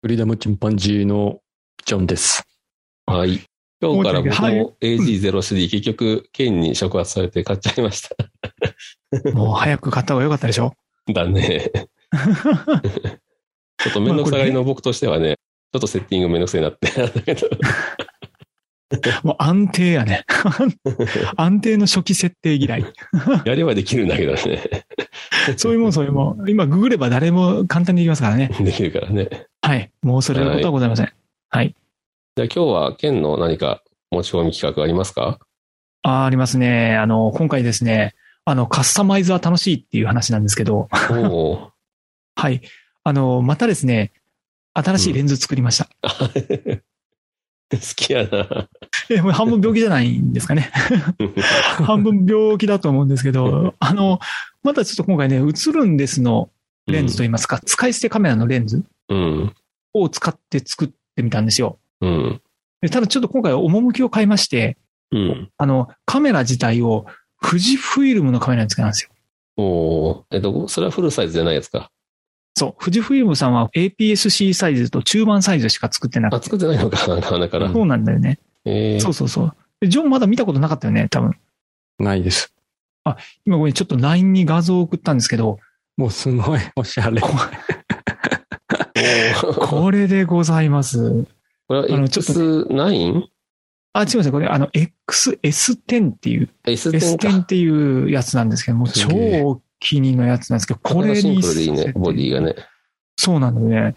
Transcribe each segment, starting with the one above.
フリーダムチンパンジーのジョンです。はい。今日から僕はいも AG03 結局、県に触発されて買っちゃいました。もう早く買った方が良かったでしょ？だね。ちょっとめんどくさがりの僕としてはね、ちょっとセッティングめんどくさいなってなったけど。もう安定やね。安定の初期設定嫌い。やればできるんだけどね。そういうもんそういうもん。今ググれば誰も簡単にできますからね。できるからね。はい。もうそれのことはございません。はい。じゃあ今日は県の何か持ち込み企画ありますか？あありますね。あの、今回ですね、あの、カスタマイズは楽しいっていう話なんですけど、はい。あの、またですね、新しいレンズ作りました。ー。好きやな。え、もう半分病気じゃないんですかね。半分病気だと思うんですけど、あの、またちょっと今回ね、映るんですのレンズといいますか、使い捨てカメラのレンズうん。を使って作ってみたんですよ。うん。でただちょっと今回は趣を変えまして、うん。あの、カメラ自体を富士フイルムのカメラにつけたんですよ。おお。えっと、それはフルサイズじゃないやつか。そう。富士フイルムさんは APS-C サイズと中盤サイズしか作ってなあ、くて。作ってないのかな、だから。そうなんだよね。えーそうそうそう。でジョンまだ見たことなかったよね、多分。ないです。今ごめん、ちょっと LINE に画像を送ったんですけど、もうすごいおしゃれ。これでございます。これはあのちょっと X9? あ、違いますこれ、あの、XS10 っていう、S10 S10 か。っていうやつなんですけども、超すげえ大きにのやつなんですけど、これシンに。プルでいいね、ボディがね。そうなんだよね。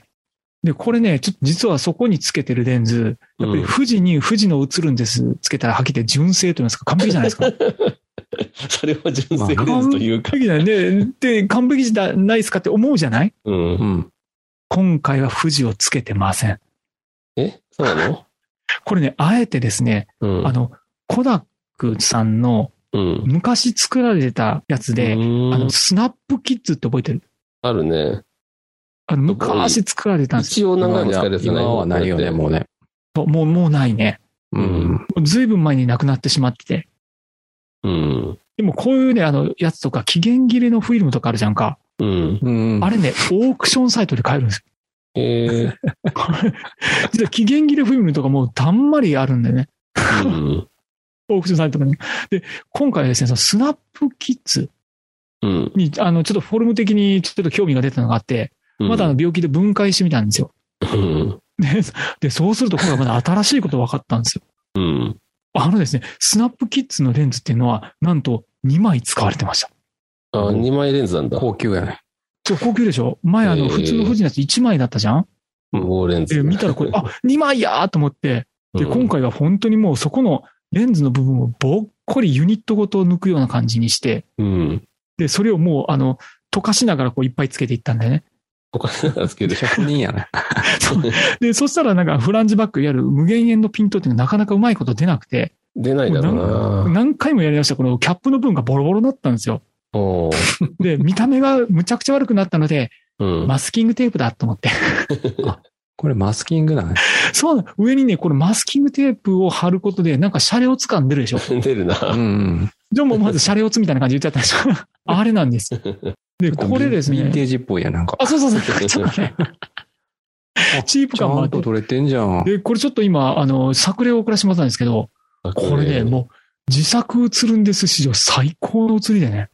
で、これね、ちょっと実はそこにつけてるレンズ、やっぱり富士に富士の映るんです、つけたらはっきて純正と言いますか、完璧じゃないですか。それは純正レンズというか。完璧だよね。で、完璧じゃないですかって思うじゃない？うんう。ん。今回は富士をつけてません。え？そうなの？これね、あえてですね、うん。あの、コダックさんのうん。昔作られたやつで、うんあの、スナップキッズって覚えてる？あるね。あの、昔作られたんですよ。一応何回も使えるない今はないよね、もうね。そうもう、もうないね。うん。ずいぶん前になくなってしまってて。うん。でもこういうね、あの、やつとか、期限切れのフィルムとかあるじゃんか。あれね、オークションサイトで買えるんですよ。え 実は期限切れフィルムとかもうたんまりあるんでね。ー。うん。オークションサイトとかね。で、今回はですね、そのスナップキッズうん。に、あの、ちょっとフォルム的にちょっと興味が出たのがあって、まだあの病気で分解してみたんですよ。うん。で、でそうすると今回まだ新しいこと分かったんですよ。うん。あのですね、スナップキッズのレンズっていうのは、なんと2枚使われてました。あ、2枚レンズなんだ。高級やね。そう、高級でしょ？前あの、普通の富士のやつ1枚だったじゃん？無法レンズ。で、見たらこれ、あ、2枚やーと思って、で、うん今回は本当にもうそこのレンズの部分をぼっこりユニットごと抜くような感じにして、うん。で、それをもう、あの、溶かしながらこういっぱいつけていったんだよね。他につける。職人やね。そうで、そしたらなんかフランジバック、いわゆる無限円のピントっていうのがなかなかうまいこと出なくて、出ないだろうな。何回もやりましたこのキャップの部分がボロボロになったんですよ。で、見た目がむちゃくちゃ悪くなったので、うん。マスキングテープだと思って。これマスキングだね。そうなの、上にね、これマスキングテープを貼ることで、なんかシャレオツ感出るでしょ。出るな。うんうん。でもまずシャレオツみたいな感じで言っちゃったんですよ。あれなんです。で、これですね。ヴィンテージっぽいやなんか。あ、そうそうそう。ちょっとね。チープちゃ感もあって。んと取れてんじゃん。で、これちょっと今、あの、作例を送らせてもらったんですけど、これね、もう、自作映るんです史上最高の映りでね。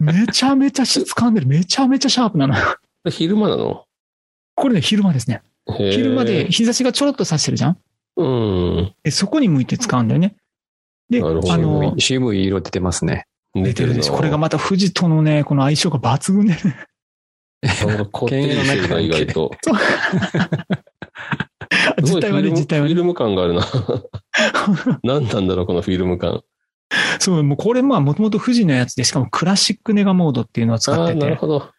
めちゃめちゃ質感出る。めちゃめちゃシャープなの。う。昼間なの？これね、昼間ですね。昼昼間で日差しがちょろっと差してるじゃん？うん。でそこに向いて使うんだよね。で、なるほどあの渋、い色出てますね。出てるんです。なこれがまた富士とのね、この相性が抜群でね。固定してるな、意外と。実態はね、実態はね。フィルム感があるな。何なんだろう、このフィルム感。そう、もうこれまあもともと富士のやつで、しかもクラシックネガモードっていうのを使ってて、なるほど。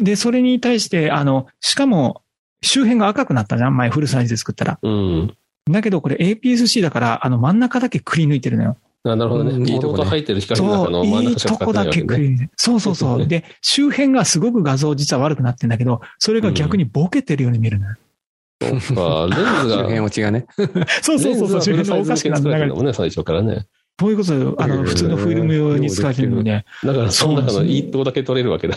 で、それに対して、あの、しかも、周辺が赤くなったじゃん前フルサイズで作ったら。うん。だけどこれ APS-C だから、あの真ん中だけくり抜いてるのよ。あなるほどね。うんいいとこ入ってる光の中のそう、真んいい中しか使ってとこだけ。くり抜いてる。そうそうそう。で、周辺がすごく画像実は悪くなってんだけど、それが逆にボケてるように見えるのよ。あレンズ周が、辺落ちがね。そうそうそうそう、周辺がおかしくなってるもんね、最初からね。そういうことよあの、普通のフィルム用に使われてるので、だから、その中のいいとこだけ撮れるわけだ。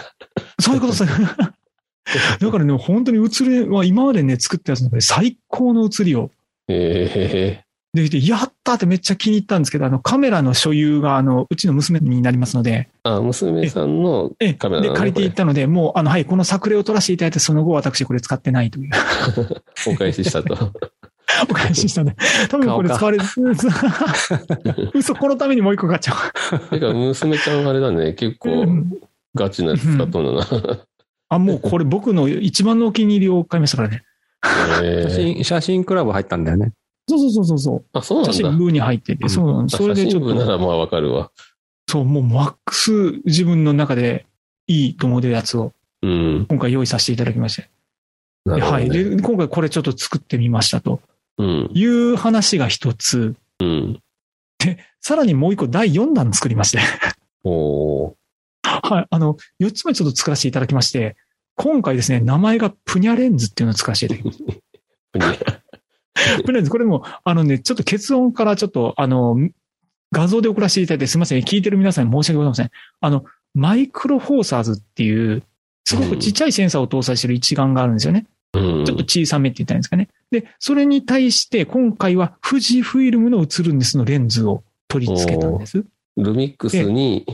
そういうことさ。だからね、本当に映りは今までね、作ったやつの中で最高の映りを。えできて、やったってめっちゃ気に入ったんですけど、あの、カメラの所有が、あの、うちの娘になりますので、えあ、娘さんのカメラね借りていったので、もう、あの、はい、この作例を撮らせていただいて、その後私これ使ってないという、お返ししたと。お返ししたんで、多分これ使われる、嘘、このためにもう一個買っちゃてか、娘ちゃんあれだね、結う。う構んガチなやつ使っとんだな。あ、もうこれ僕の一番のお気に入りを買いましたからね。え写え真、写真クラブ入ったんだよね。そうそうそうそうそう。あ、そうなんだ。写真部に入ってて、うんそうなん。それでちょっと、写真部ならまあわかるわ。そう、もうマックス自分の中でいいと思うやつをうん。今回用意させていただきまして。ね。はい。で、今回これちょっと作ってみましたとうん。いう話が一つ。うん。さらにもう一個第4弾作りまして。おー。はい。あの、4つ目ちょっと作らせていただきまして、今回ですね、名前がプニャレンズっていうのを作らせていただきました。プニャレンズ、これも、あのね、ちょっと結論からちょっと、あの、画像で送らせていただいてすみません。聞いてる皆さんに申し訳ございません。あの、マイクロフォーサーズっていう、すごくちっちゃいセンサーを搭載している一眼があるんですよね。うん。ちょっと小さめって言ったらいいんですかね。で、それに対して今回は富士フイルムの映るんですのレンズを取り付けたんです。ルミックスに、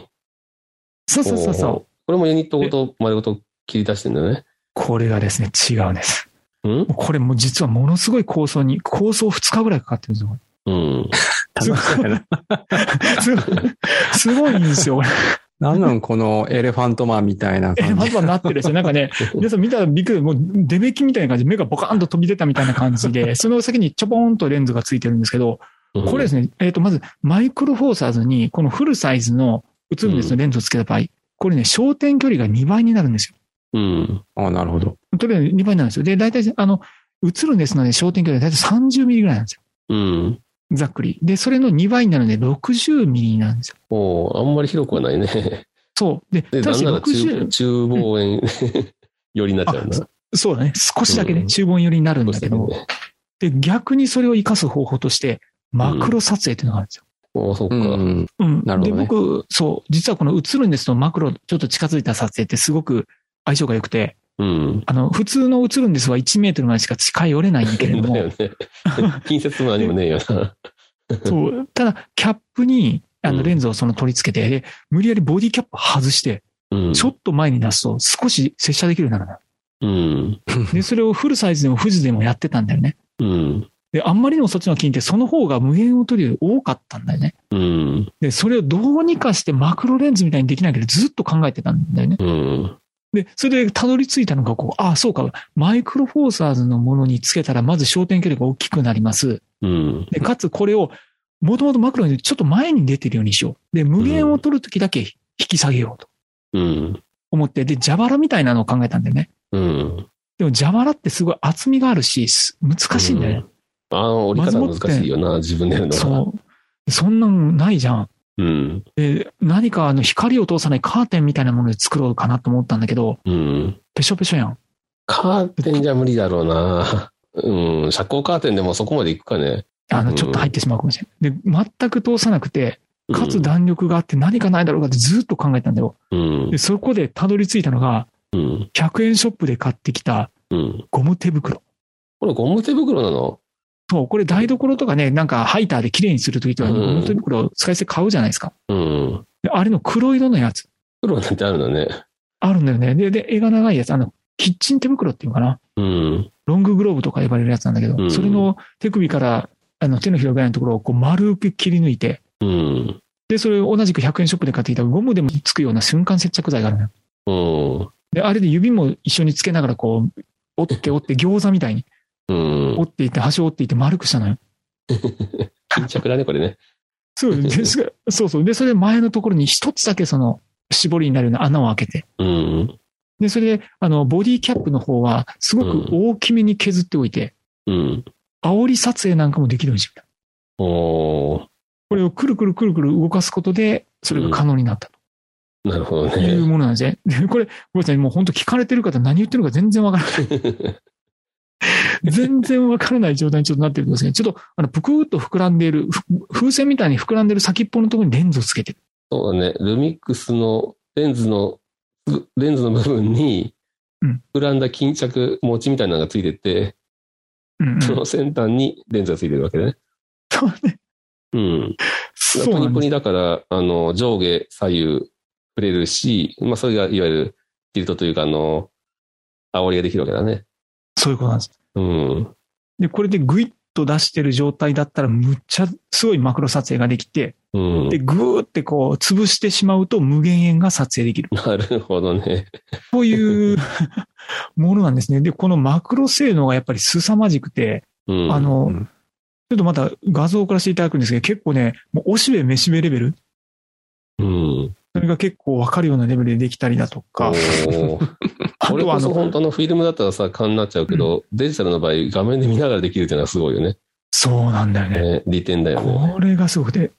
そうそうそうそう。これもユニットごと丸ごと切り出してんだよね。これがですね、違うんです。うん？これもう実はものすごい構想に、構想2日ぐらいかかってるんですよ。うん。すごいんですよ。なんなんこのエレファントマンみたいなえ、感じ。まずはなってるんですよ。なんかね、皆さん見たらびっくり、もう、デメキみたいな感じで目がボカーンと飛び出たみたいな感じで、その先にちょぽーんとレンズがついてるんですけど、これですね、えっ、と、まず、マイクロフォーサーズに、このフルサイズの映るんですのレンズをつけた場合、これね、焦点距離が2倍になるんですよ。うん。あなるほど。とりあえず2倍になるんですよ。で、大体、あの、映るんですので、焦点距離が大体30ミリぐらいなんですよ。うん。ざっくり。で、それの2倍になるので、60ミリになるんですよ。おーあんまり広くはないね。そう。で、で、ただしなんなら中60、中望遠 寄りになっちゃうな。そうだね。少しだけね、うん中盆寄りになるんだけど、ね。で、逆にそれを活かす方法として、マクロ撮影っていうのがあるんですよ。おーそっか。うん。うん。なるほどねで、僕、そう、実はこの映るんですのマクロ、ちょっと近づいた撮影ってすごく相性が良くて、うん。あの、普通の映るんですは1メートルまでしか近寄れないんだけれども だよ、ね。近接も何もねえよな。そう、ただ、キャップに、あの、うんレンズをその取り付けて、で無理やりボディキャップ外して、うん。ちょっと前に出すと少し接写できるようになるうん。の。で、それをフルサイズでも富士でもやってたんだよね。うん。で、あんまりにもそっちの金ってその方が無限を取るより多かったんだよね。うん。で、それをどうにかしてマクロレンズみたいにできないけどずっと考えてたんだよね。うん。で、それでたどり着いたのがこう、ああ、そうか、マイクロフォーサーズのものにつけたらまず焦点距離が大きくなります。うん。で、かつこれを、もともとマクロにちょっと前に出てるようにしよう。で、無限を取るときだけ引き下げようとうん。思って、で、蛇腹みたいなのを考えたんだよね。うん。でも蛇腹ってすごい厚みがあるし、す難しいんだよね。あの、折り方難しいよな、自分でやるのは。そう。そんなんないじゃん。うん。で、何かあの光を通さないカーテンみたいなもので作ろうかなと思ったんだけど、うん。ぺしょぺしょやん。カーテンじゃ無理だろうな。うん。遮光カーテンでもそこまで行くかね。あの、うんちょっと入ってしまうかもしれない。で、全く通さなくて、うんかつ弾力があって何かないだろうかってずっと考えたんだよ。うんで、。そこでたどり着いたのが、うん。100円ショップで買ってきたうん。ゴム手袋。これゴム手袋なの？そう、これ台所とかね、なんかハイターで綺麗にするときとかゴム手袋を使い捨て買うじゃないですか。うん。であれの黒色のやつ。黒なんてあるのね。あるんだよね。で、で、絵が長いやつ。あの、キッチン手袋っていうのかな。うん。ロンググローブとか呼ばれるやつなんだけど、うんそれの手首から、あの、手のひらぐらいのところをこう丸く切り抜いて、うん。で、それを同じく100円ショップで買ってきたゴムでもつくような瞬間接着剤があるのよ。うん。で、あれで指も一緒につけながらこう、折って折って餃子みたいにうん。折っていって、端を折っていって丸くしたのよ。巾 着だね、これね。そう、ですが そうそう。で、それで前のところに一つだけその、絞りになるような穴を開けて、うん。で、それで、あの、ボディキャップの方は、すごく大きめに削っておいて、うん。煽り撮影なんかもできるんですよ。おー、これをくるくるくるくる動かすことで、それが可能になったなるほどというね。ものなんですね。でこれ、ごめんなさい、もう本当聞かれてる方何言ってるか全然わからない。全然わからない状態にちょっとなってるんですね。ちょっと、あの、ぷくーっと膨らんでいる、ふ風船みたいに膨らんでる先っぽのところにレンズをつけてる。そうだね。ルミックスのレンズの、レンズの部分にうん、膨らんだ巾着、餅みたいなのがついてて、うんうん、その先端にレンズがついてるわけね。そうね。うん。そうなんです。プニプニだから、あの、上下左右触れるし、まあ、それがいわゆるティルトというか、あの、煽りができるわけだね。そういうことなんです。うん。で、これでグイッと出してる状態だったら、むっちゃすごいマクロ撮影ができて、うんで、。ぐーってこう、潰してしまうと無限円が撮影できる。なるほどね。という ものなんですね。で、このマクロ性能がやっぱり凄まじくて、うん。あの、うんちょっとまた画像を送らせていただくんですけど、結構ね、もうおしべめしべレベル？うん。それが結構わかるようなレベルでできたりだとか、おーあこれこそ本当のフィルムだったらさ、勘になっちゃうけど、デジタルの場合、画面で見ながらできるっていうのはすごいよね。そうなんだよね。ね利点だよね。これがすごくて、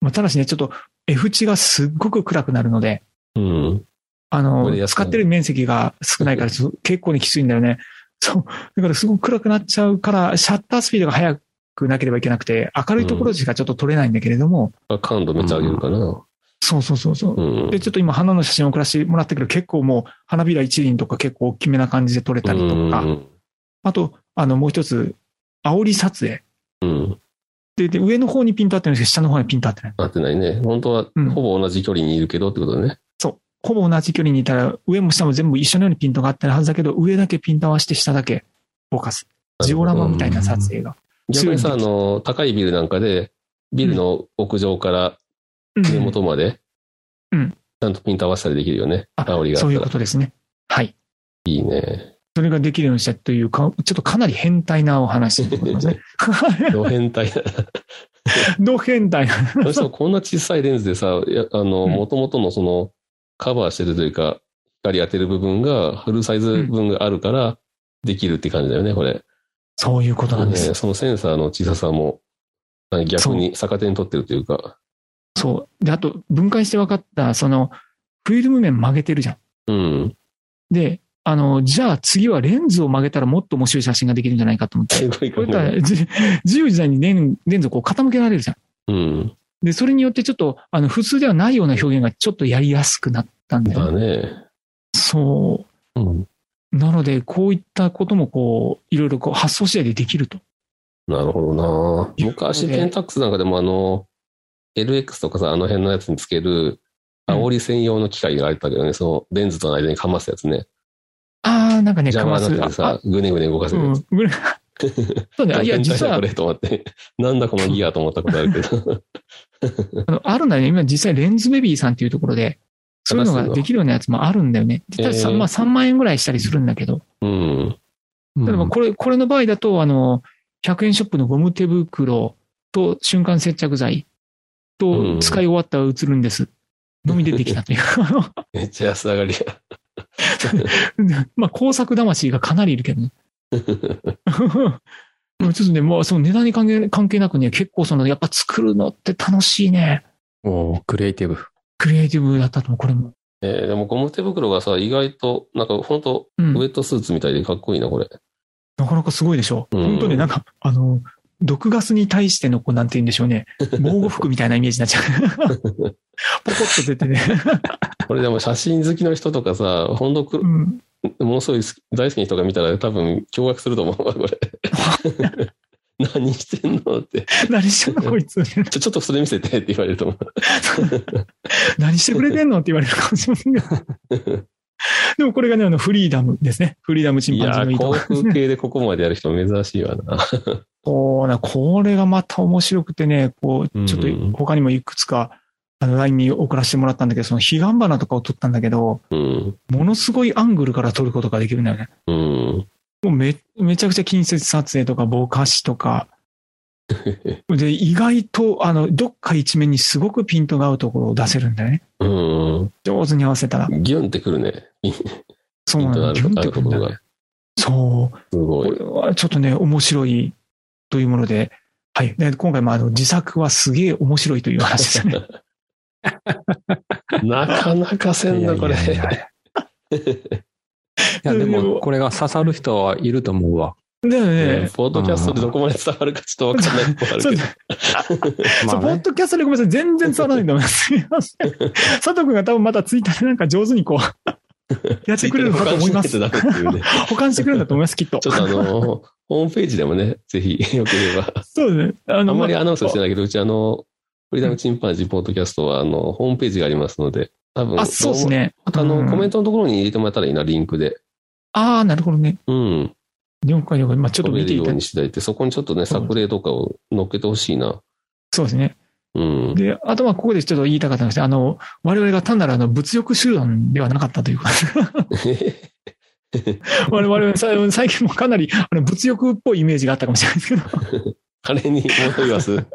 まあ、ただしね、ちょっと F 値がすっごく暗くなるので、うん。あの使ってる面積が少ないから、結構にきついんだよね。そう。だからすごく暗くなっちゃうから、シャッタースピードが速くなければいけなくて、明るいところでしかちょっと撮れないんだけれども、感度めっちゃ上げるかな。そうそうそうそう。うん。で、ちょっと今花の写真を送らせてもらったけど、結構もう花びら一輪とか結構大きめな感じで撮れたりとか、うんあと、あの、もう一つ、煽り撮影。うん。で、で、上の方にピント合ってるんですけど、下の方にピント合ってない。合ってないね。本当はうんほぼ同じ距離にいるけどってことだね。そう。ほぼ同じ距離にいたら、上も下も全部一緒のようにピントが合ってるはずだけど、上だけピント合わせて下だけフォーカス。ジオラマみたいな撮影が。逆にさ、あの、高いビルなんかで、ビルの屋上からうん根元まで、うんちゃんとピント合わせたりできるよね。あ煽りがあそういう。ことですね。はい。いいね。それができるようにしたというか、ちょっとかなり変態なお話でございますね。ド変態だ。ど変態してもこんな小さいレンズでさ、あの、うん元々のその、カバーしてるというか、光当てる部分が、フルサイズ分があるから、できるって感じだよね、これ。そういうことなんですね。そのセンサーの小ささも、何逆に逆手に取ってるというか。そう。で、あと、分解して分かった、その、フィルム面曲げてるじゃん。うん。で、あの、じゃあ次はレンズを曲げたらもっと面白い写真ができるんじゃないかと思って。すごいこ。れ だ自由自在にレンレンズをこう傾けられるじゃん。うん。で、それによってちょっと、あの、普通ではないような表現がちょっとやりやすくなったんだよだね。ね。そうん。う。なので、こういったこともこう、いろいろこう発想次第でできると。なるほどな昔、ペンタックスなんかでもあの、LX とかさ、あの辺のやつにつける、煽り専用の機械があったけどね、そのレンズとの間にかますやつね。ああ、なんかね、邪魔になってさ、ぐねぐね動かせるやつ。うん。そうね。いや、実はだこ、れと思って。なんだこのギアと思ったことあるけど。あのあるんだよね。今実際レンズベビーさんっていうところで、そういうのができるようなやつもあるんだよね。えーまあ3万円ぐらいしたりするんだけど、うん。例えばこれ、これの場合だと、あの、100円ショップのゴム手袋と瞬間接着剤うんと使い終わったら映るんです。のみでできたという。めっちゃ安上がりや。まあ工作魂がかなりいるけどね。もうちょっとね、もうその値段に関係関係なくね、結構その、やっぱ作るのって楽しいね。おークリエイティブ。クリエイティブだったと思う、これも。えーでもゴム手袋がさ、意外と、なんか本当うんウェットスーツみたいでかっこいいな、これ。なかなかすごいでしょ。うん本当になんか、あの、毒ガスに対しての、こう、なんて言うんでしょうね。防護服みたいなイメージになっちゃう。ポコッと出てね。これでも写真好きの人とかさ、本当くうん。ものすごい大好きな人が見たら多分驚愕すると思うわ、これ。何してんのって。何してんのこいつ。ちょ、ちょっとそれ見せてって言われると思う。何してくれてんのって言われるかもしれませんけど。でもこれがね、あの、フリーダムですね。フリーダムチンパンジーのいい航。空系でここまでやる人珍しいわな。そうな、これがまた面白くてね、こう、ちょっとうん他にもいくつか、あの、LINE に送らせてもらったんだけど、その彼岸花とかを撮ったんだけど、うん。ものすごいアングルから撮ることができるんだよね。うん。もうめ、めちゃくちゃ近接撮影とか、ぼかしとか。で、意外と、あの、どっか一面にすごくピントが合うところを出せるんだよね。うん。上手に合わせたら。ギュンってくるね。そうなの。ヒントがあるギュンってくるんだね。そう。すごい。これはちょっとね、面白いというもので、はい。で今回もあの自作はすげえ面白いという話ですね。なかなかせんな、これ。いや、でも、これが刺さる人はいると思うわ。だよねね。ポッドキャストでどこまで伝わるかちょっとわかんないとこあるけど。そう、ポッ。ドキャストでごめんなさい。全然伝わらないと思います。すみません。佐藤君が多分またツイッターでなんか上手にこう、やってくれるのかと思います。保管ていうね。保管してくれるんだと思います、きっとちょ。っとあの、ホームページでもね、ぜひ、よければ。そうですね。ああの、んまりアナウンスしてなないけど、うちあの、フリーダムチンパンジーポッドキャストは、あの、ホームページがありますので、多分、あ、そうですね。またあの、コメント。トのところに入れてもらったらいいな、リンクで。ああ、なるほどね。うん。了解了解。まあちょっと見ていただいて。にしていただいて、そこにちょっとね、作例とかを載っけてほしいな。そうですね。うん。で、あとはここでちょっと言いたかったんですけど、あの、我々が単なるあの、物欲集団ではなかったというか、我々さ最近もかなりあの物欲っぽいイメージがあったかもしれないですけど、金に戻ります？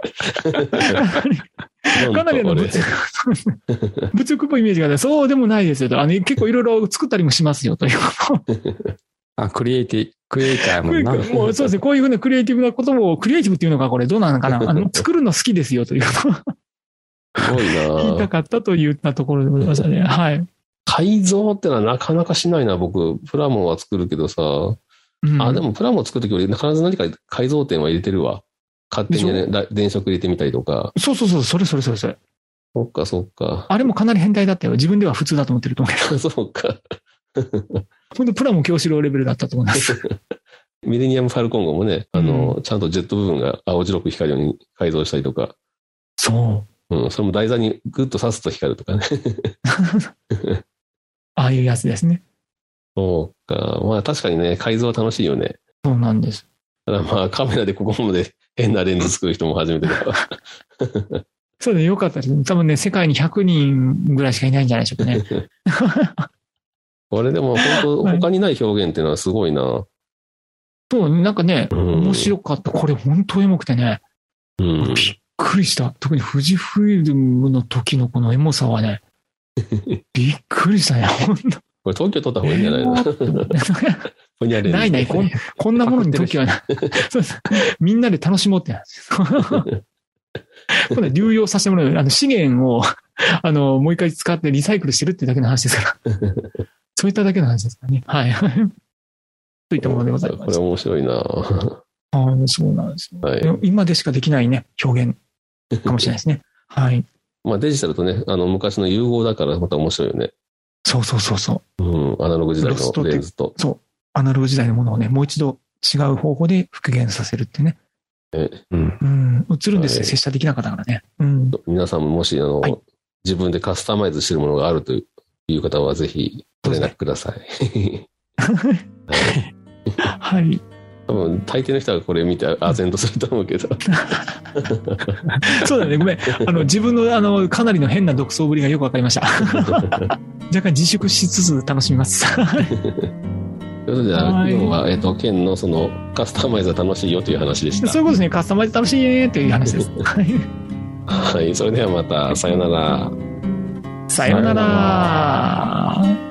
かなりあの物欲物欲っぽいイメージがあって、そうでもないですよと。あの、結構いろいろ作ったりもしますよということをあ、クリエイティ、クリエイターやもんな。もうそうですね、こういうふうなクリエイティブなことを、クリエイティブっていうのがこれどうなのかな あの、作るの好きですよということをすごいな 言いたかったといったところでございましたね。はい。改造ってのはなかなかしないな、僕。プラモは作るけどさ。うんあ、でもプラモ作るとき俺必ず何か改造点は入れてるわ。勝手にね、だ電飾入れてみたりとか。そうそうそう、それそれそれそれ。そっかそっか。あれもかなり変態だったよ。自分では普通だと思ってると思うけど。そうか。本当プラモ教師郎レベルだったと思います。ミレニアム・ファルコン号もね、あの、ちゃんとジェット部分が青白く光るように改造したりとか。そう。うん、それも台座にグッと刺すと光るとかね。ああいうやつですね。そうか。まあ確かにね、改造は楽しいよね。そうなんです。ただまあカメラでここまで変なレンズ作る人も初めてだから。そうでよかったです。多分ね、世界に100人ぐらいしかいないんじゃないでしょうかね。これでも本当はい他にない表現っていうのはすごいな。そう、なんかね、うん面白かった。これ本当エモくてね、うん。びっくりした。特に富士フイルムの時のこのエモさはね、びっくりしたね。本当これ東京撮った方がいいんじゃないの？ないない、こんこんなものに時はない。そうですみんなで楽しもうってなんですよ。これ流用させてもらう。あの資源を、あの、もう一回使ってリサイクルしてるってだけの話ですから。そういっただけの話ですからね。はい。といったものでございます。これ面白いな。ははい、そうなんですよ。い。今でしかできないね、表現かもしれないですね。はい。まあデジタルとね、あの昔の融合だからまた面白いよね。そうそうそうそう。うん。アナログ時代のレンズと。アナログ時代のものをね、もう一度違う方法で復元させるってね。うん。うん。映るんですよ、はい拙者できなかったからね。うん。皆さんももし、あの、はい自分でカスタマイズしてるものがあるという方はぜひご連絡ください。はいはい。多分、大抵の人はこれ見て、あぜんとすると思うけど。そうだね、ごめん。あの、自分の、あの、かなりの変な独創ぶりがよくわかりました。若干自粛しつつ楽しみます。ということで、今日は、えっと、県のその、カスタマイズは楽しいよという話でした。そういうことですね。カスタマイズ楽しいねっていう話です。はい はい。それではまた、さよなら。さようなら。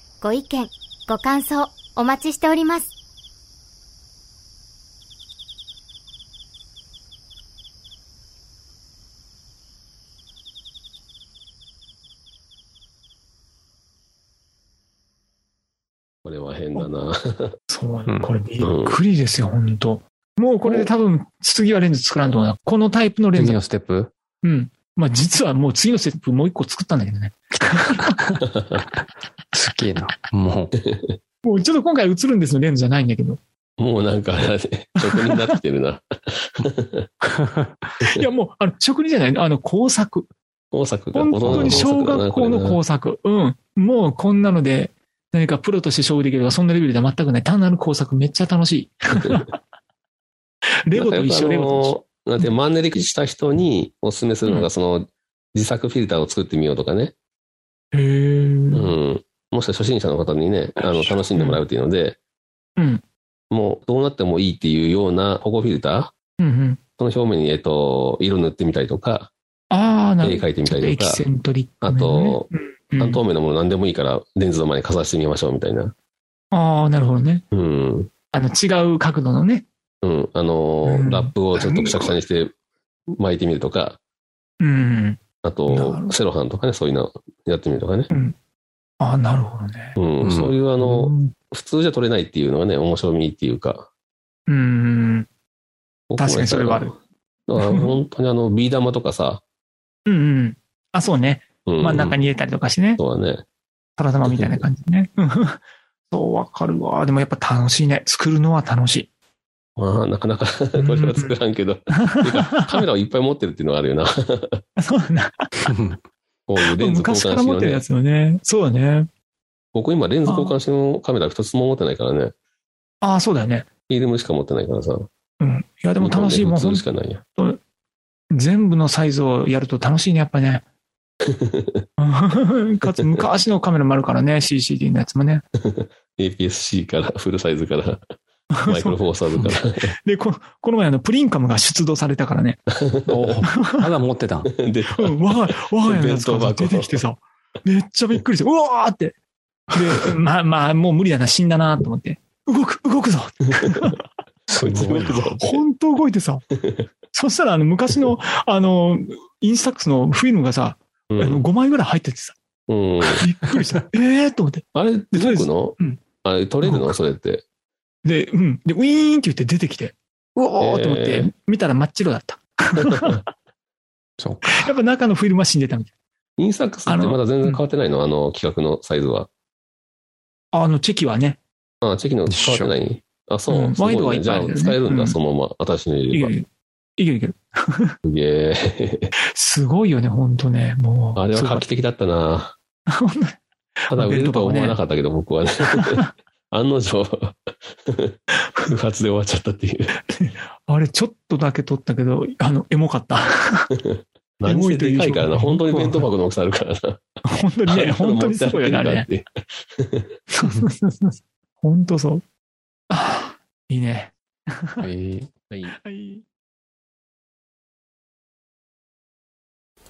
ご意見、ご感想お待ちしております。これは変だな。そううん、これびっくりですよ、本当もうこれで多分次はレンズ作らんと思うな。このタイプのレンズ。次のステップ？うん。まあ実はもう次のステップもう一個作ったんだけどね。すげえな。もう。もうちょっと今回映るんですのレンズじゃないんだけど。もうなんか、職人になってるな。いやもう、あの、職人じゃない、あの、工作。工作が。本当に小学校の工作。うん。もうこんなので、何かプロとして勝負できるとか、そんなレベルでは全くない。単なる工作めっちゃ楽しい。レゴと一緒、レゴと一緒。緒。なんてマンネリした人にお勧めするのが、うんその、自作フィルターを作ってみようとかね。へうーん。もしくは初心者の方にね、あの、楽しんでもらうっていうので、うん。もうどうなってもいいっていうような保護フィルターうんうん。その表面に、えっと、色塗ってみたりとか、ああ、なるほど。絵描いてみたりとかちょっエキセントリックあと、うん、半透明のもの何でもいいから、レンズの前にかざしてみましょうみたいな。ああ、なるほどね。うん。あの、違う角度のね。うん。あのーうんラップをちょっとくしゃくしゃにして巻いてみるとか、うん。あと、どセロハンとかね、そういうのやってみるとかね。ああ、なるほどね。うん。うんそういうあの、うん普通じゃ撮れないっていうのがね、面白みっていうか。うん。確かにそれはあるだから 本当にあの、ビー玉とかさ、うんうん。あ、そうね。うん、真ん中に入れたりとかしてね。そうだね。トラ玉みたいな感じでね。うん そう、わかるわ。でもやっぱ楽しいね。作るのは楽しい。まあ、なかなか これは作らんけど。うかカメラをいっぱい持ってるっていうのがあるよな。そうだな。こういうレンズ交昔から換式のね。持ってるやつよね。そうだね。僕今レンズ交換式のカメラ一つも持ってないからね。ああ、そうだよね。フィルムしか持ってないからさ。うん。いや、でも楽しい。もんしかないや。全部のサイズをやると楽しいね、やっぱね。うん かつ昔のカメラもあるからね、CCD のやつもね。APS-C から、フルサイズから、マイクロフォーサーズから。で、ここの前あの、プリンカムが出動されたからね。おまだ持ってたん。で、うん我が、我が家のやつから弁当箱出てきてさ、めっちゃびっくりして、うわーって。で、まあまあ、もう無理だな、死んだなと思って。動く、動くぞこいつ動くぞ。本当動いてさ。そしたら、あの、昔の、あの、インスタックスのフィルムがさ、うあのん。5枚ぐらい入っててさ、うん。びっくりした。えーと思って。あれ、動くの？うんあれ、撮れるの？それって。で、うん。で、ウィーンって言って出てきて、うおーと思って、え見たら真っ白だった。そうか。やっぱ中のフィルムは死んでたみたい。インスタックスってまだ全然変わってないの？あの、企画のサイズは。あの、チェキはね、あ、チェキの変わってない？あ、そうう。んワイドはいね。じゃあ、っぱいあるよね使えるんだ、うんそのまま。私のい入れれば。けるいけるいける。すげえ。すごいよね、ほんとね。もう。あれは画期的だったな。ただ売れるとは思わなかったけど、僕はね。案の定、不発で終わっちゃったっていう。あれ、ちょっとだけ撮ったけど、あの、エモかった。何せでかいからな。エモいという本当に弁当箱の大きさあるからな。本当にね、本当にすごいよね、あれ。そうそうそうそう。本当そう。ああ、いいね。はい。はい。はい。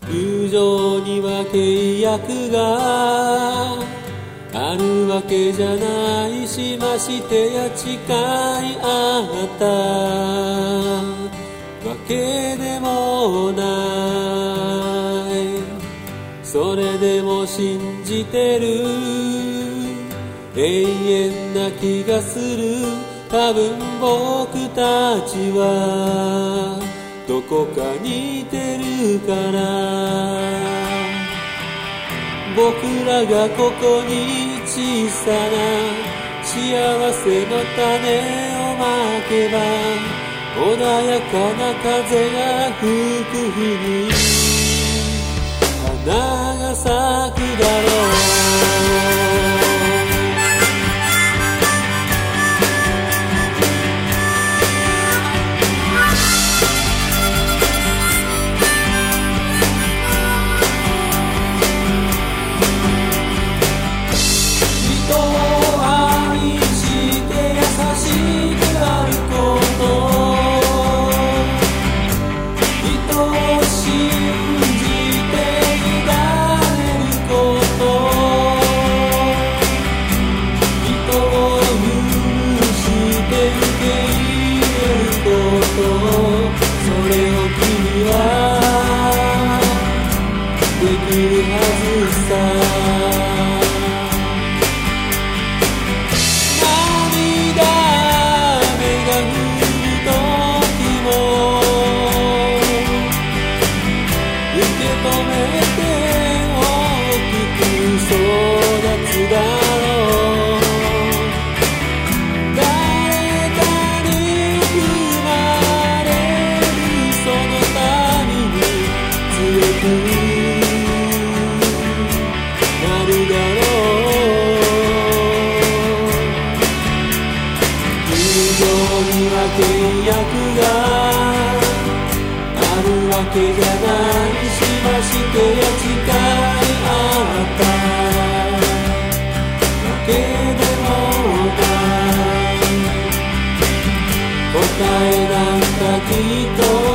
友情には契約があるわけじゃないしましてや誓い合った。わけでもない。それでも信じてる。永遠な気がする。多分僕たちは。どこか似てるから。僕らがここに小さな幸せの種をまけば穏やかな風が吹く日に花が咲くだろう。けじゃないしましてや誓い合ったわけでもない答えなんかきっと